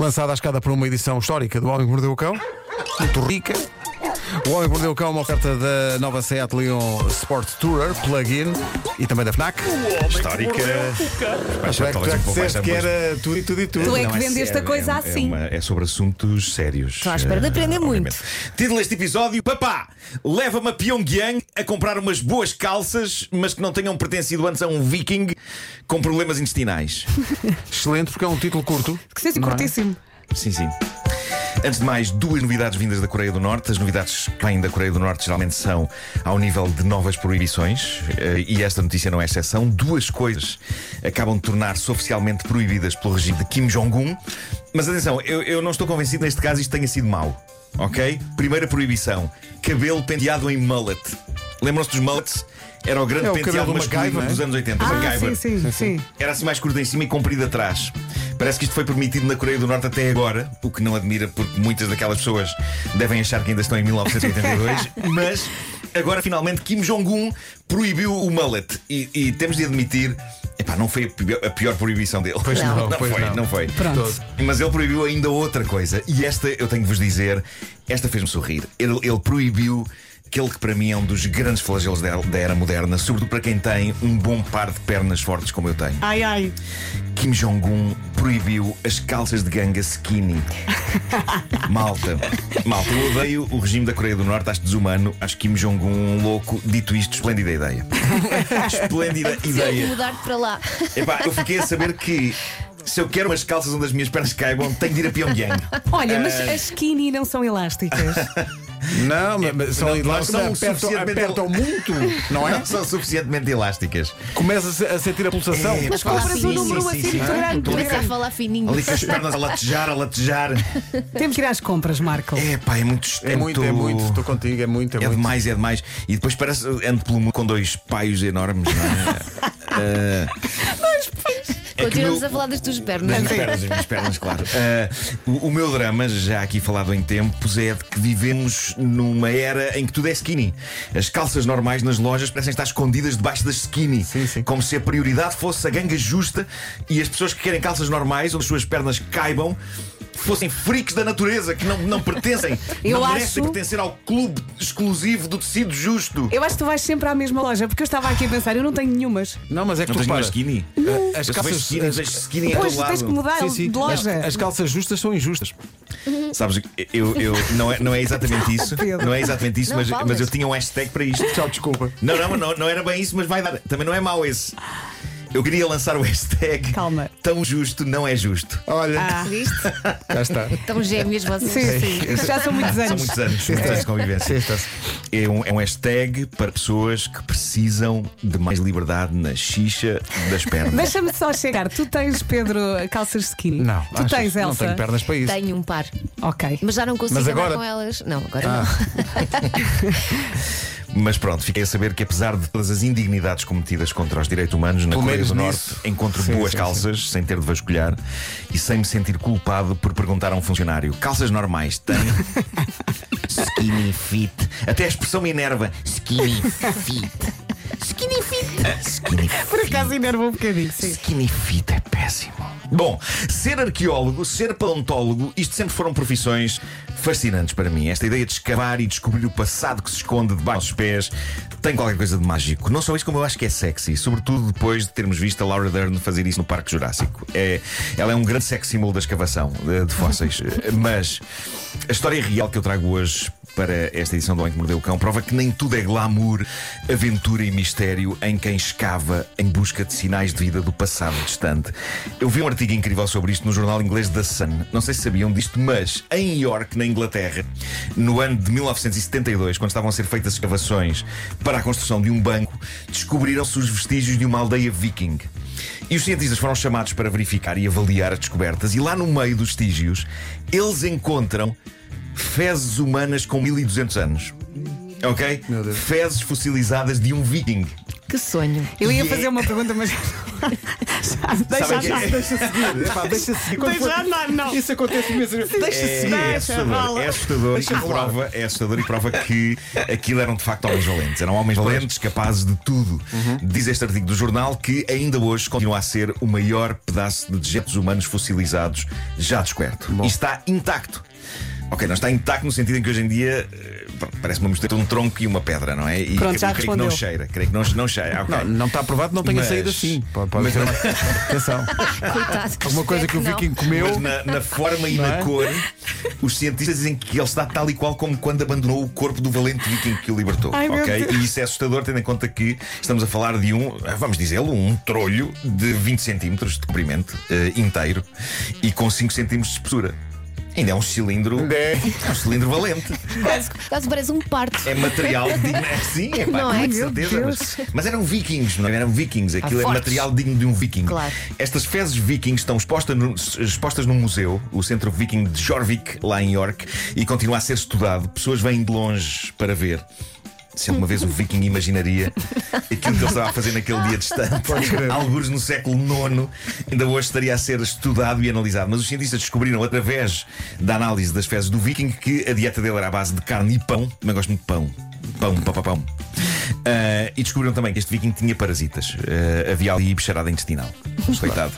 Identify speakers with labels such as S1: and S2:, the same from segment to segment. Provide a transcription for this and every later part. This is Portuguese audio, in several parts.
S1: lançada à escada por uma edição histórica do Homem que Mordeu o Cão, muito rica. O Homem que Mordeu o Cão é uma oferta da nova Seat Leon Sport Tourer, plug-in e também da FNAC.
S2: Histórica.
S1: Acho é que tu já disseste que era tudo e tudo e tudo.
S3: Tu é que vendeste
S2: sério,
S3: a coisa
S2: é-
S3: assim.
S2: É, uma- é sobre assuntos sérios.
S3: Estou à espera de
S2: Eh,
S3: aprender muito.
S2: obviamente. Título deste episódio: Papá, leva-me a Pyongyang a comprar umas boas calças, mas que não tenham pertencido antes a um viking com problemas intestinais.
S1: Excelente, porque é um título curto.
S3: Que seja
S1: é?
S3: curtíssimo.
S2: Sim, sim. Antes de mais, duas novidades vindas da Coreia do Norte. As novidades que vêm da Coreia do Norte geralmente são ao nível de novas proibições, eh, e esta notícia não é exceção. Duas coisas acabam de tornar-se oficialmente proibidas pelo regime de Kim Jong-un. Mas atenção, eu, eu não estou convencido neste caso isto tenha sido mau. Ok? Primeira proibição: cabelo penteado em mullet. Lembram-se dos mullets? Era o grande
S1: É o
S2: penteado
S1: do
S2: masculino
S1: MacGyver,
S2: dos
S1: é?
S2: anos 80.
S3: Ah,
S2: MacGyver.
S3: sim, sim, sim.
S2: Era assim mais curto em cima e comprido atrás. Parece que isto foi permitido na Coreia do Norte até agora, o que não admira porque muitas daquelas pessoas devem achar que ainda estão em 1982, mas agora finalmente Kim Jong-un proibiu o mullet e, e temos de admitir. Epá, não foi a pior, a pior proibição dele.
S1: Pois não,
S2: não
S1: pois
S2: foi,
S1: não.
S2: não foi.
S3: Pronto.
S2: Mas ele proibiu ainda outra coisa. E esta, eu tenho de vos dizer, esta fez-me sorrir. Ele, ele proibiu aquele que para mim é um dos grandes flagelos da, era moderna, sobretudo para quem tem um bom par de pernas fortes como eu tenho.
S3: Ai, ai.
S2: Kim Jong-un proibiu as calças de ganga skinny. Malta, malta, eu odeio o regime da Coreia do Norte, acho desumano, acho Kim Jong-un um louco. Dito isto, esplêndida ideia. esplêndida ideia.
S4: mudar para lá.
S2: Epá, eu fiquei a saber que se eu quero umas calças onde as minhas pernas caibam, tenho de ir a Pyongyang.
S3: Olha, mas
S2: Eh,
S3: as skinny não são elásticas.
S1: Não, mas- mas são
S2: não,
S1: elásticas,
S2: não são
S1: apertam, muito, não é?
S2: Não são suficientemente elásticas.
S1: Começas a sentir a pulsação.
S2: É,
S3: Mas compras
S2: sim,
S3: um número
S2: sim,
S3: assim
S2: sim.
S3: muito grande.
S4: Começa a falar fininho.
S2: Ali com as pernas a latejar, a latejar.
S3: Temos que ir às compras, Marco.
S2: É pá, é muito
S1: É muito, é muito, estou contigo, é muito, é,
S2: É
S1: muito.
S2: demais, é demais. E depois parece ando pelo mundo com dois paios enormes, não é? Ah, é
S4: Continuamos
S2: meu-
S4: a falar das tuas
S2: Das
S4: pernas.
S2: minhas pernas, das minhas pernas, claro. Ah, o, o meu drama, já aqui falado em tempos, é de que vivemos numa era em que tudo é skinny. As calças normais nas lojas parecem estar escondidas debaixo das skinny.
S1: Sim, sim.
S2: Como se a prioridade fosse a ganga justa e as pessoas que querem calças normais, onde as suas pernas caibam, fossem freaks da natureza, que não, não pertencem.
S3: Eu
S2: não
S3: acho-
S2: merecem pertencer ao clube exclusivo do tecido justo.
S3: Eu acho que tu vais sempre à mesma loja, porque eu estava aqui a pensar, eu não tenho nenhumas.
S1: Não, mas é que
S2: Não
S1: tu
S2: tens nenhuma
S1: repara,
S2: skinny?
S1: as
S2: Eu só vejo
S1: calças,
S2: skinny,
S1: as-
S2: vejo skinny em
S3: Pois
S2: todo
S3: tens que mudar
S1: sim, sim,
S3: de
S1: as,
S3: loja.
S1: as calças justas são injustas.
S2: Sabes, eu, eu, não, é, não é exatamente isso.
S3: Pedro.
S2: Não é exatamente isso,
S4: Não
S2: mas,
S4: falas.
S2: mas eu tinha um hashtag para isto.
S1: Tchau, desculpa.
S2: Não, não, não, não era bem isso, mas vai dar. Também não é mau esse. Eu queria lançar o hashtag
S3: Calma.
S2: Tão justo não é justo.
S1: Olha,
S3: Ah,
S4: Viste?
S1: já está.
S4: Estão gêmeos vocês.
S3: sim, sim. Já são muitos
S2: São
S3: anos.
S2: muitos anos, muitos anos de convivência. É um, é um hashtag para pessoas que precisam de mais liberdade na xixa das pernas.
S3: Deixa-me só chegar. Tu tens, Pedro, calças skinny?
S1: Não,
S3: Tu
S1: achas?
S3: tens,
S1: Não
S3: Elsa?
S1: tenho pernas para isso.
S4: Tenho um par.
S3: Ok.
S4: Mas já não consigo
S1: Mas
S4: andar
S1: agora-
S4: com elas. Não, agora
S2: Ah.
S4: não.
S2: Mas pronto, fiquei a saber que apesar de todas as indignidades cometidas contra os direitos humanos na
S1: Pelo
S2: Coreia do
S1: nisso.
S2: Norte, encontro
S1: Sim,
S2: boas
S1: sim,
S2: calças, sem ter de vasculhar e sem me sentir culpado por perguntar a um funcionário: calças normais têm? Skinny fit. Até a expressão me enerva. Skinny fit. Skinny fit. Skinny fit.
S3: Por acaso enerva um bocadinho, sim.
S2: Skinny fit é péssimo. Bom, ser arqueólogo, ser paleontólogo, isto sempre foram profissões fascinantes para mim. Esta ideia de escavar e descobrir o passado que se esconde debaixo dos pés tem qualquer coisa de mágico. Não só isso, como eu acho que é sexy, sobretudo depois de termos visto a Laura Dern fazer isso no Parque Jurássico. É, ela é um grande sex symbol da escavação de, de fósseis. Mas a história real que eu trago hoje para esta edição do Homem que Mordeu o Cão prova que nem tudo é glamour, aventura e mistério em quem escava em busca de sinais de vida do passado distante. Eu vi um artigo incrível sobre isto no jornal inglês The Sun. Não sei se sabiam disto, mas em York, na Inglaterra, no ano de 1972, quando estavam a ser feitas escavações para a construção de um banco, descobriram-se os vestígios de uma aldeia viking. E os cientistas foram chamados para verificar e avaliar as descobertas, e lá no meio dos vestígios, eles encontram fezes humanas com 1200 anos. Ok? Fezes fossilizadas de um viking.
S4: Que sonho.
S3: Eu ia
S2: E é-
S3: fazer uma pergunta, mas. deixa
S2: Sabe que
S3: andar.
S2: é-
S1: Deixa seguir, epá, deixa seguir. Quando
S3: Deixa
S1: for-
S3: andar, não.
S1: Isso acontece mesmo. Deixa
S2: É,
S1: seguir.
S2: é
S3: Deixa,
S2: assustador,
S3: rola.
S2: é assustador e prova, é assustador e prova que aquilo eram de facto homens valentes. Eram homens valentes, capazes de tudo. Diz este artigo do jornal que ainda hoje continua a ser o maior pedaço de dejetos humanos fossilizados já descoberto. E está intacto. Ok, não está intacto no sentido em que hoje em dia eh, parece uma mistura de um tronco e uma pedra, não é? E
S3: Pronto,
S2: creio
S3: já
S2: que não
S3: respondeu.
S2: cheira. Creio que não, não cheira. Ok.
S1: Não, não está provado, não tenha
S2: Mas-
S1: saído assim. Pode, pode
S2: mas-
S1: ser uma... Atenção.
S4: Coitado.
S1: Alguma coisa que o Viking comeu.
S2: Mas na, na forma e
S1: Não
S2: na
S1: é?
S2: cor, os cientistas dizem que ele está tal e qual como quando abandonou o corpo do valente viking que o libertou.
S3: Ai,
S2: ok? E isso é assustador, tendo em conta que estamos a falar de um, vamos dizê-lo, um trolho de 20 centímetros de comprimento eh, inteiro e com 5 centímetros de espessura. Ainda é um cilindro.
S1: É.
S2: É um cilindro valente.
S4: Quase, quase parece um parto.
S2: É material digno. É, sim, é pá,
S4: Não
S2: com
S4: é?
S2: certeza. Mas, mas eram vikings, não é? eram vikings. Aquilo é
S4: fortes.
S2: material digno de um viking.
S4: Claro.
S2: Estas fezes vikings estão expostas, no, expostas num museu, o Centro Viking de Jorvik, lá em York, e continua a ser estudado. Pessoas vêm de longe para ver. Se alguma vez o viking imaginaria aquilo que ele estava a fazer naquele dia distante, alguns no século IX, ainda hoje estaria a ser estudado e analisado. Mas os cientistas descobriram, através da análise das fezes do viking, que a dieta dele era à base de carne e pão. Também gosto muito de pão. Pão, pão, pão, pão. Ah, e descobriram também que este viking tinha parasitas. Ah, havia ali bicharada intestinal. Coitado.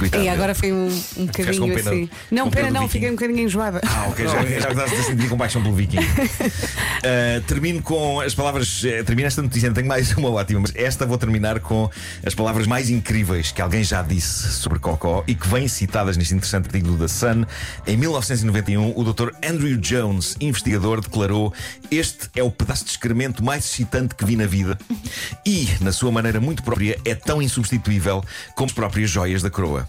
S2: Coitado.
S3: E agora foi um, um bocadinho
S2: pena-
S3: assim. Não,
S2: pena
S3: não, fiquei um bocadinho enjoada.
S2: Ah, ok, já, já estás a sentir compaixão pelo Viking. Uh, termino com as palavras. eh, termino esta notícia, não tenho mais uma ótima, mas esta vou terminar com as palavras mais incríveis que alguém já disse sobre Cocó e que vêm citadas neste interessante artigo The Sun. Em 1991, o Dr. Andrew Jones, investigador, declarou: Este é o pedaço de excremento mais excitante que vi na vida e, na sua maneira muito própria, é tão insubstituível como as próprias joias da coroa.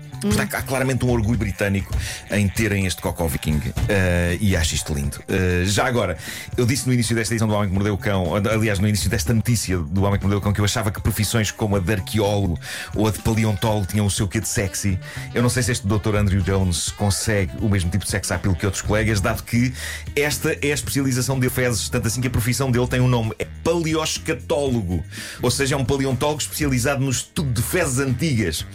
S2: Portanto, há claramente um orgulho britânico em terem este Cocó Viking eh, e acho isto lindo. Eh, já agora, eu disse no início desta edição do Homem que Mordeu o Cão, aliás, no início desta notícia do Homem que Mordeu o Cão, que eu achava que profissões como a de arqueólogo ou a de paleontólogo tinham o seu quê de sexy. Eu não sei se este Dr. Andrew Jones consegue o mesmo tipo de sex appeal que outros colegas, dado que esta é a especialização de fezes, tanto assim que a profissão dele tem um nome, é paleoscatólogo, ou seja, é um paleontólogo especializado no estudo de fezes antigas.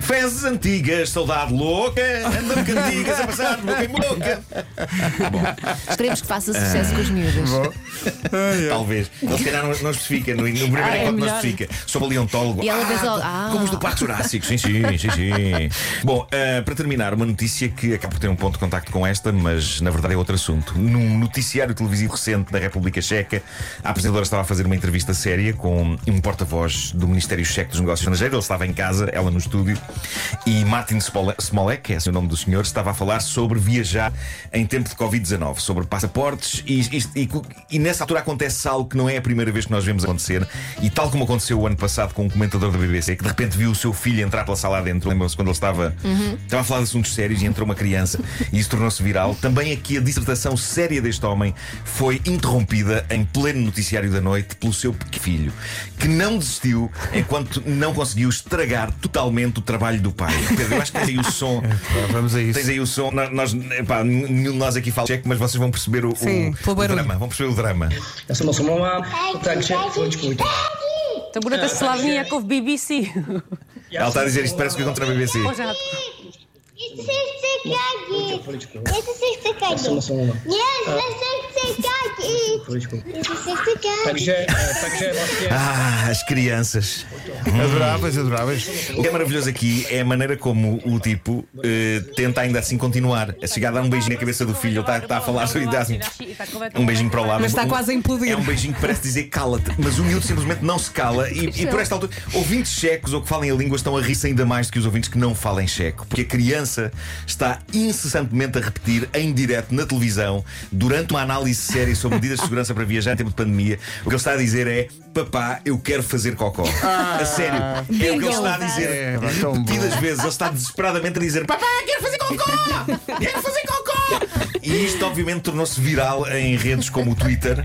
S2: Fezes antigas, saudade louca, anda-me cantigas a passar de boca em boca.
S4: Esperemos que faça sucesso com os miúdos.
S2: Talvez. Ele se calhar não, não especifica, no, no primeiro
S3: Ah, é
S2: encontro não especifica. Sou paleontólogo.
S4: E ela
S2: ah,
S4: logo, ah.
S2: Como os do Parque Jurássico. Sim, sim, sim, sim. Bom, ah, para terminar, uma notícia que acaba por ter um ponto de contacto com esta, mas na verdade é outro assunto. Num noticiário televisivo recente da República Checa, a apresentadora estava a fazer uma entrevista séria com um porta-voz do Ministério Checo dos Negócios Estrangeiros. Ele estava em casa, ela no estúdio, e Martin Spole- Smolek, que é o nome do senhor, estava a falar sobre viajar em tempo de Covid-19, sobre passaportes, e, e- e- e nessa altura acontece algo que não é a primeira vez que nós vemos acontecer, e tal como aconteceu o ano passado com um comentador da BBC, que de repente viu o seu filho entrar pela sala adentro, lembram-se quando ele estava, estava a falar de assuntos sérios e entrou uma criança, e isso tornou-se viral. Também aqui a dissertação séria deste homem foi interrompida em pleno noticiário da noite pelo seu pequeno filho, que não desistiu enquanto não conseguiu estragar totalmente o trabalho do pai. Pedro, eu acho que tens aí o som.
S1: Pá, Vamos a isso.
S2: Tens aí o som. Nós, epá, nenhum de nós aqui fala cheque, mas vocês vão perceber o,
S3: Sim,
S2: o, o drama. Vão perceber o drama.
S5: Já jsem se omlouvám, takže chviličku.
S6: To budete slavní jako v BBC.
S2: Ela está a dizer isto, parece que contra a BBC. Ah, as crianças.
S1: Adoráveis, adoráveis.
S2: O que é maravilhoso aqui é a maneira como o tipo eh, tenta ainda assim continuar. A chegar a dar um beijinho na cabeça do filho. Ele está, está a falar sobre dá assim, um beijinho para o lado.
S3: Mas está
S2: Um-
S3: quase a implodir.
S2: É um beijinho que parece dizer cala-te, mas o miúdo simplesmente não se cala. E, e por esta altura, ouvintes checos ou que falem a língua estão a rir-se ainda mais do que os ouvintes que não falem checo. Porque a criança está incessantemente a repetir em direto na televisão, durante uma análise séria sobre medidas de segurança para viajar em tempo de pandemia, o que ele está a dizer é: Papá, eu quero fazer cocó. a sério. É o que ele está a dizer
S1: É,
S2: repetidas vezes. Ele está desesperadamente a dizer: Papá, quero fazer cocó! Quero fazer cocó! E isto, obviamente, tornou-se viral em redes como o Twitter.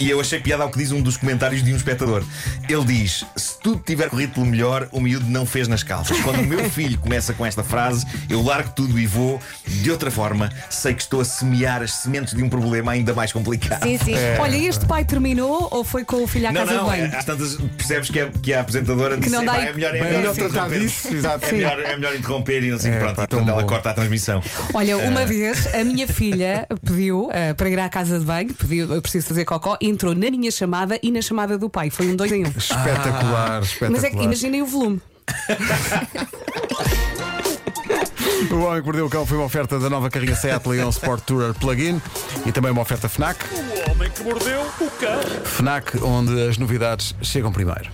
S2: E eu achei piada ao que diz um dos comentários de um espectador. Ele diz: Se tudo tiver corrido pelo melhor, o miúdo não fez nas calças. Quando o meu filho começa com esta frase, eu largo tudo e vou. De outra forma, sei que estou a semear as sementes de um problema ainda mais complicado.
S4: Sim, sim.
S3: Olha, este pai terminou ou foi com o filho à
S2: Não,
S3: casa
S2: não,
S3: de banho?
S2: às tantas percebes que a, que a apresentadora disse
S3: não dá-
S2: "Epá, é melhor, é melhor,
S1: tratar
S2: interromper."
S1: disso, exato.
S2: É melhor, é melhor interromper e não sei
S1: É,
S2: pronto.
S1: pá,
S2: e portanto
S1: tão
S2: ela corta a transmissão.
S3: Olha, uma vez a minha filha pediu eh, para ir à casa de banho, pediu, eu preciso fazer cocó, entrou na minha chamada e na chamada do pai. Foi um dois em um.
S1: Espetacular, espetacular.
S3: Mas é que imaginem o volume.
S1: O Homem que Mordeu o Cão foi uma oferta da nova carrinha Seat Leon Sport Tourer Plug-in e também uma oferta FNAC.
S7: O homem que mordeu o cão.
S1: FNAC, onde as novidades chegam primeiro.